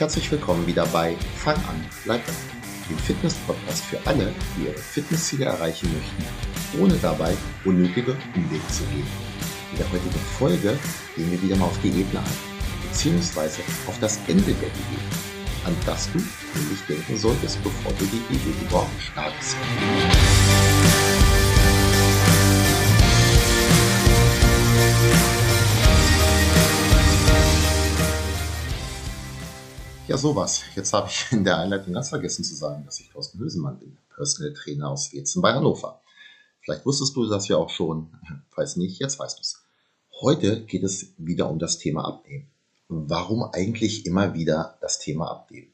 Herzlich willkommen wieder bei Fang an, bleib dran, dem Fitness-Podcast für alle, die ihre Fitnessziele erreichen möchten, ohne dabei unnötige Umwege zu gehen. In der heutigen Folge gehen wir wieder mal auf Diäten ein, beziehungsweise auf das Ende der Diät, an das du nämlich denken solltest, bevor du die Diät überhaupt startest. Ja, sowas. Jetzt habe ich in der Einleitung ganz vergessen zu sagen, dass ich Thorsten Hösemann bin, Personal Trainer aus Wetzen bei Hannover. Vielleicht wusstest du das ja auch schon. Falls nicht, jetzt weißt du es. Heute geht es wieder um das Thema Abnehmen. Warum eigentlich immer wieder das Thema Abnehmen?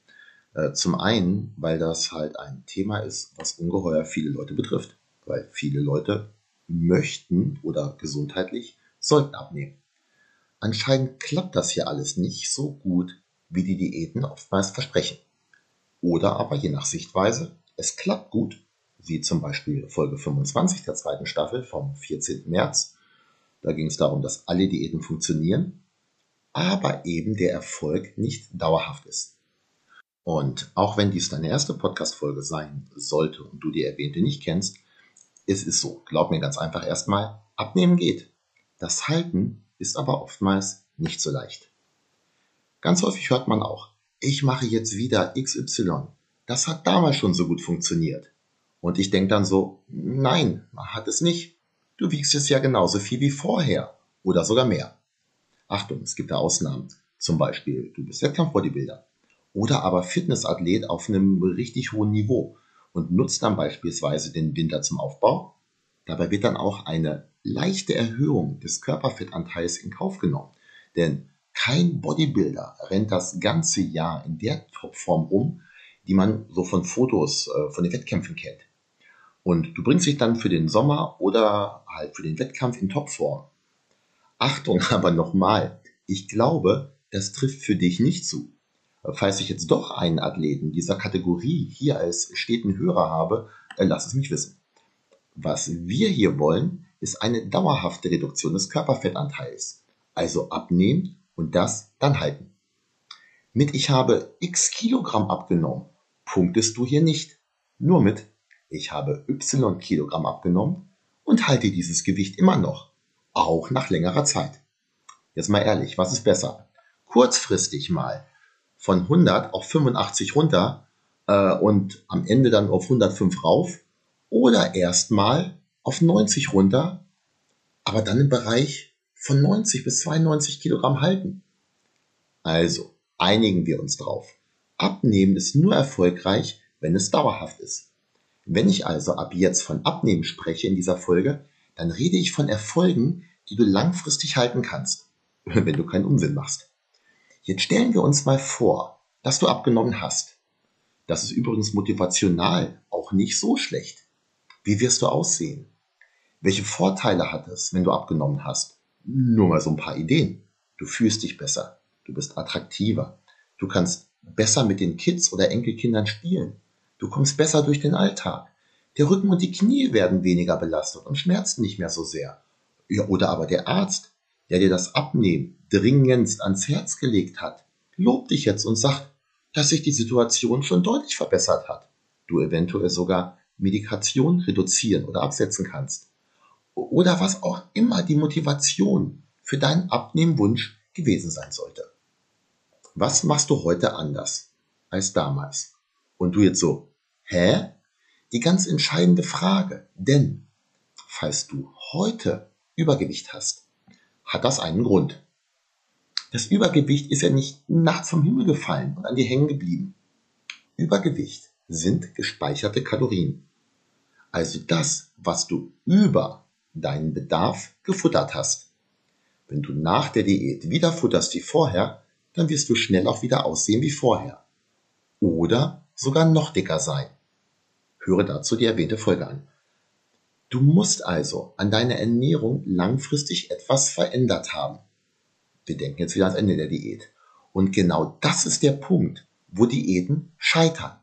Äh, zum einen, weil das halt ein Thema ist, was ungeheuer viele Leute betrifft. Weil viele Leute möchten oder gesundheitlich sollten abnehmen. Anscheinend klappt das hier alles nicht so gut, wie die Diäten oftmals versprechen. Oder aber je nach Sichtweise, es klappt gut, wie zum Beispiel Folge 25 der zweiten Staffel vom 14. März. Da ging es darum, dass alle Diäten funktionieren, aber eben der Erfolg nicht dauerhaft ist. Und auch wenn dies deine erste Podcast-Folge sein sollte und du die erwähnte nicht kennst, es ist so, glaub mir ganz einfach erstmal, abnehmen geht. Das Halten ist aber oftmals nicht so leicht. Ganz häufig hört man auch, ich mache jetzt wieder XY. Das hat damals schon so gut funktioniert. Und ich denke dann so, nein, hat es nicht. Du wiegst es ja genauso viel wie vorher oder sogar mehr. Achtung, es gibt da Ausnahmen. Zum Beispiel, du bist Wettkampf-Bodybuilder oder aber Fitnessathlet auf einem richtig hohen Niveau und nutzt dann beispielsweise den Winter zum Aufbau. Dabei wird dann auch eine leichte Erhöhung des Körperfettanteils in Kauf genommen. Denn kein Bodybuilder rennt das ganze Jahr in der Topform rum, die man so von Fotos äh, von den Wettkämpfen kennt. Und du bringst dich dann für den Sommer oder halt für den Wettkampf in Topform. Achtung aber nochmal, ich glaube, das trifft für dich nicht zu. Falls ich jetzt doch einen Athleten dieser Kategorie hier als steten Hörer habe, äh, lass es mich wissen. Was wir hier wollen, ist eine dauerhafte Reduktion des Körperfettanteils. Also abnehmen und das dann halten. Mit ich habe x Kilogramm abgenommen, punktest du hier nicht. Nur mit ich habe y Kilogramm abgenommen und halte dieses Gewicht immer noch, auch nach längerer Zeit. Jetzt mal ehrlich, was ist besser? Kurzfristig mal von 100 auf 85 runter äh, und am Ende dann auf 105 rauf oder erstmal auf 90 runter, aber dann im Bereich von 90 bis 92 Kilogramm halten. Also einigen wir uns drauf. Abnehmen ist nur erfolgreich, wenn es dauerhaft ist. Wenn ich also ab jetzt von Abnehmen spreche in dieser Folge, dann rede ich von Erfolgen, die du langfristig halten kannst, wenn du keinen Unsinn machst. Jetzt stellen wir uns mal vor, dass du abgenommen hast. Das ist übrigens motivational auch nicht so schlecht. Wie wirst du aussehen? Welche Vorteile hat es, wenn du abgenommen hast? Nur mal so ein paar Ideen. Du fühlst dich besser. Du bist attraktiver. Du kannst besser mit den Kids oder Enkelkindern spielen. Du kommst besser durch den Alltag. Der Rücken und die Knie werden weniger belastet und schmerzen nicht mehr so sehr. Ja, oder aber der Arzt, der dir das Abnehmen dringendst ans Herz gelegt hat, lobt dich jetzt und sagt, dass sich die Situation schon deutlich verbessert hat. Du eventuell sogar Medikation reduzieren oder absetzen kannst oder was auch immer die Motivation für deinen Abnehmwunsch gewesen sein sollte. Was machst du heute anders als damals? Und du jetzt so, hä? Die ganz entscheidende Frage, denn falls du heute Übergewicht hast, hat das einen Grund. Das Übergewicht ist ja nicht nachts vom Himmel gefallen und an dir hängen geblieben. Übergewicht sind gespeicherte Kalorien. Also das, was du über deinen Bedarf gefuttert hast. Wenn du nach der Diät wieder futterst wie vorher, dann wirst du schnell auch wieder aussehen wie vorher. Oder sogar noch dicker sein. Höre dazu die erwähnte Folge an. Du musst also an deiner Ernährung langfristig etwas verändert haben. Wir denken jetzt wieder ans Ende der Diät. Und genau das ist der Punkt, wo Diäten scheitern.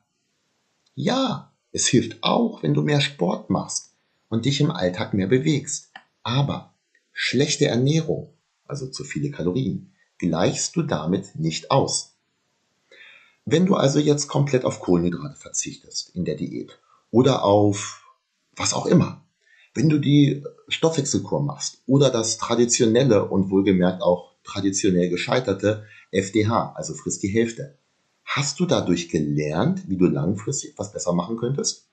Ja, es hilft auch, wenn du mehr Sport machst und dich im Alltag mehr bewegst. Aber schlechte Ernährung, also zu viele Kalorien, gleichst du damit nicht aus. Wenn du also jetzt komplett auf Kohlenhydrate verzichtest in der Diät oder auf was auch immer, wenn du die Stoffwechselkur machst oder das traditionelle und wohlgemerkt auch traditionell gescheiterte FDH, also frisst die Hälfte, hast du dadurch gelernt, wie du langfristig was besser machen könntest?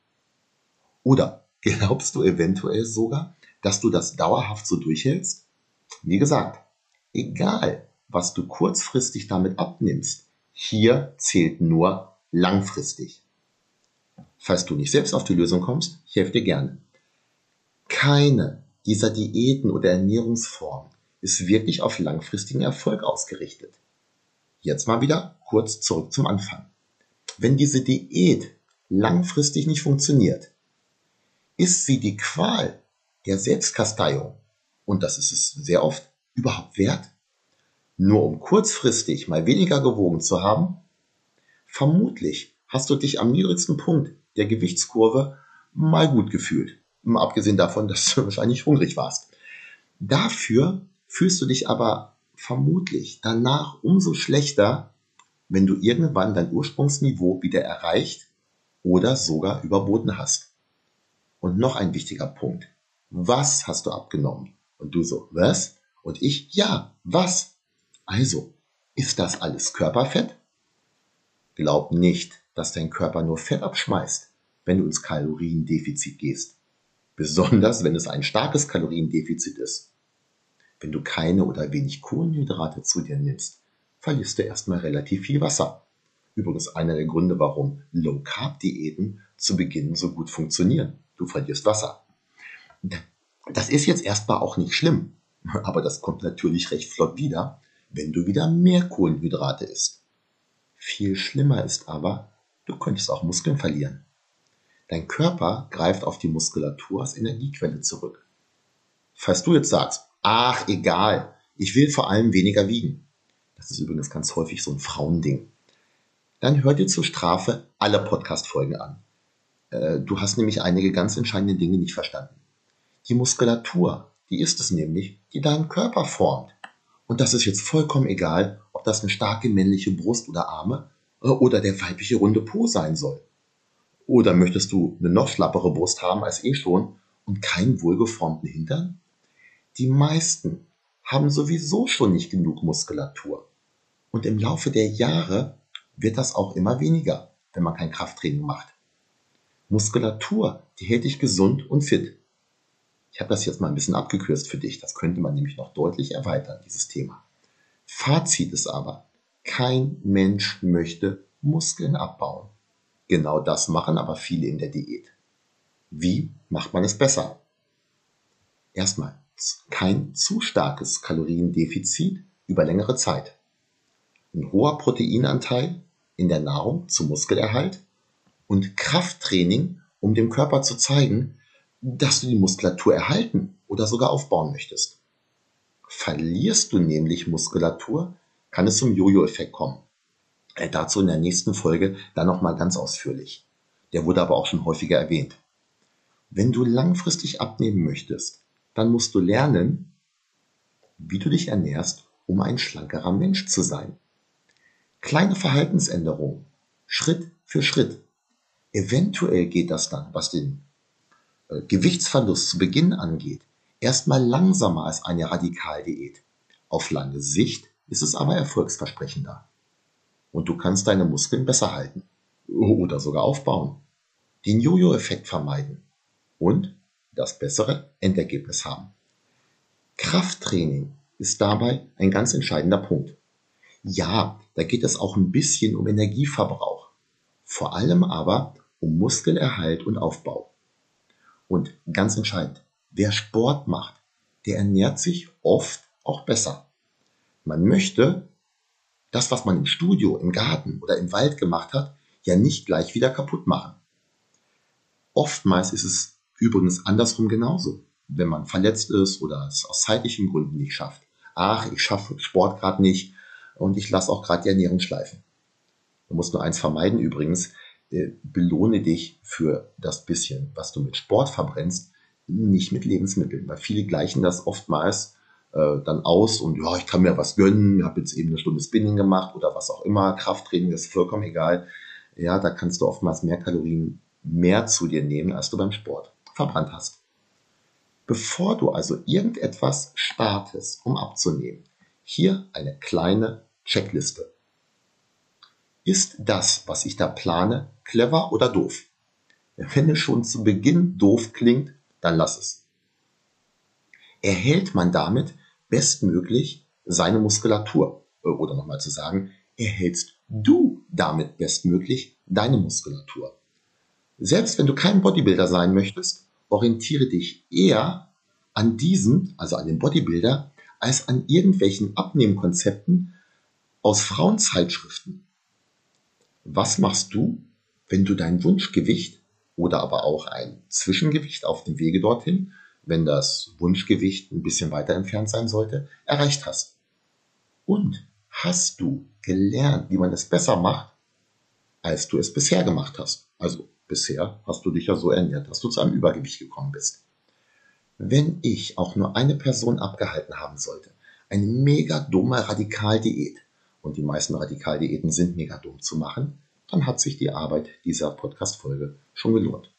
Oder glaubst du eventuell sogar, dass du das dauerhaft so durchhältst? Wie gesagt, egal, was du kurzfristig damit abnimmst, hier zählt nur langfristig. Falls du nicht selbst auf die Lösung kommst, ich helfe dir gerne. Keine dieser Diäten oder Ernährungsformen ist wirklich auf langfristigen Erfolg ausgerichtet. Jetzt mal wieder kurz zurück zum Anfang. Wenn diese Diät langfristig nicht funktioniert, ist sie die Qual der Selbstkasteiung, und das ist es sehr oft, überhaupt wert? Nur um kurzfristig mal weniger gewogen zu haben? Vermutlich hast du dich am niedrigsten Punkt der Gewichtskurve mal gut gefühlt. Mal abgesehen davon, dass du wahrscheinlich hungrig warst. Dafür fühlst du dich aber vermutlich danach umso schlechter, wenn du irgendwann dein Ursprungsniveau wieder erreicht oder sogar überboten hast. Und noch ein wichtiger Punkt. Was hast du abgenommen? Und du so, was? Und ich, ja, was? Also, ist das alles Körperfett? Glaub nicht, dass dein Körper nur Fett abschmeißt, wenn du ins Kaloriendefizit gehst. Besonders wenn es ein starkes Kaloriendefizit ist. Wenn du keine oder wenig Kohlenhydrate zu dir nimmst, verlierst du erstmal relativ viel Wasser. Übrigens einer der Gründe, warum Low Carb Diäten zu Beginn so gut funktionieren. Du verlierst Wasser. Das ist jetzt erstmal auch nicht schlimm, aber das kommt natürlich recht flott wieder, wenn du wieder mehr Kohlenhydrate isst. Viel schlimmer ist aber, du könntest auch Muskeln verlieren. Dein Körper greift auf die Muskulatur als Energiequelle zurück. Falls du jetzt sagst, ach egal, ich will vor allem weniger wiegen, das ist übrigens ganz häufig so ein Frauending, dann hör dir zur Strafe alle Podcast-Folgen an. Äh, du hast nämlich einige ganz entscheidende Dinge nicht verstanden. Die Muskulatur, die ist es nämlich, die deinen Körper formt. Und das ist jetzt vollkommen egal, ob das eine starke männliche Brust oder Arme äh, oder der weibliche runde Po sein soll. Oder möchtest du eine noch schlappere Brust haben als eh schon und keinen wohlgeformten Hintern? Die meisten haben sowieso schon nicht genug Muskulatur. Und im Laufe der Jahre wird das auch immer weniger, wenn man kein Krafttraining macht. Muskulatur, die hält dich gesund und fit. Ich habe das jetzt mal ein bisschen abgekürzt für dich. Das könnte man nämlich noch deutlich erweitern, dieses Thema. Fazit ist aber, kein Mensch möchte Muskeln abbauen. Genau das machen aber viele in der Diät. Wie macht man es besser? Erstmal, kein zu starkes Kaloriendefizit über längere Zeit. Ein hoher Proteinanteil in der Nahrung zum Muskelerhalt und Krafttraining, um dem Körper zu zeigen, dass du die Muskulatur erhalten oder sogar aufbauen möchtest. Verlierst du nämlich Muskulatur, kann es zum Jojo-Effekt kommen. Äh, dazu in der nächsten Folge dann nochmal ganz ausführlich. Der wurde aber auch schon häufiger erwähnt. Wenn du langfristig abnehmen möchtest, dann musst du lernen, wie du dich ernährst, um ein schlankerer Mensch zu sein. Kleine Verhaltensänderungen, Schritt für Schritt. Eventuell geht das dann, was den äh, Gewichtsverlust zu Beginn angeht, erstmal langsamer als eine Radikaldiät. Auf lange Sicht ist es aber erfolgsversprechender. Und du kannst deine Muskeln besser halten oder sogar aufbauen, den Jojo-Effekt vermeiden und das bessere Endergebnis haben. Krafttraining ist dabei ein ganz entscheidender Punkt. Ja, da geht es auch ein bisschen um Energieverbrauch, vor allem aber um Muskelerhalt und Aufbau. Und ganz entscheidend, wer Sport macht, der ernährt sich oft auch besser. Man möchte das, was man im Studio, im Garten oder im Wald gemacht hat, ja nicht gleich wieder kaputt machen. Oftmals ist es übrigens andersrum genauso, wenn man verletzt ist oder es aus zeitlichen Gründen nicht schafft. Ach, ich schaffe Sport gerade nicht und ich lasse auch gerade die Ernährung schleifen. Man muss nur eins vermeiden übrigens, belohne dich für das bisschen, was du mit Sport verbrennst, nicht mit Lebensmitteln, weil viele gleichen das oftmals äh, dann aus und ja, ich kann mir was gönnen, habe jetzt eben eine Stunde Spinning gemacht oder was auch immer, Krafttraining, ist vollkommen egal. Ja, da kannst du oftmals mehr Kalorien mehr zu dir nehmen, als du beim Sport verbrannt hast. Bevor du also irgendetwas startest, um abzunehmen, hier eine kleine Checkliste. Ist das, was ich da plane, clever oder doof? Wenn es schon zu Beginn doof klingt, dann lass es. Erhält man damit bestmöglich seine Muskulatur? Oder nochmal zu sagen, erhältst du damit bestmöglich deine Muskulatur? Selbst wenn du kein Bodybuilder sein möchtest, orientiere dich eher an diesem, also an dem Bodybuilder, als an irgendwelchen Abnehmkonzepten aus Frauenzeitschriften. Was machst du, wenn du dein Wunschgewicht oder aber auch ein Zwischengewicht auf dem Wege dorthin, wenn das Wunschgewicht ein bisschen weiter entfernt sein sollte, erreicht hast? Und hast du gelernt, wie man es besser macht, als du es bisher gemacht hast? Also bisher hast du dich ja so ernährt, dass du zu einem Übergewicht gekommen bist. Wenn ich auch nur eine Person abgehalten haben sollte, eine mega dumme Radikaldiät, und die meisten Radikaldiäten sind mega dumm zu machen, dann hat sich die Arbeit dieser Podcast-Folge schon gelohnt.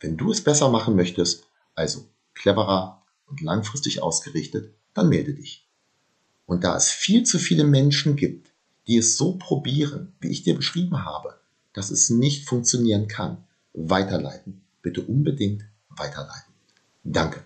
Wenn du es besser machen möchtest, also cleverer und langfristig ausgerichtet, dann melde dich. Und da es viel zu viele Menschen gibt, die es so probieren, wie ich dir beschrieben habe, dass es nicht funktionieren kann, weiterleiten. Bitte unbedingt weiterleiten. Danke.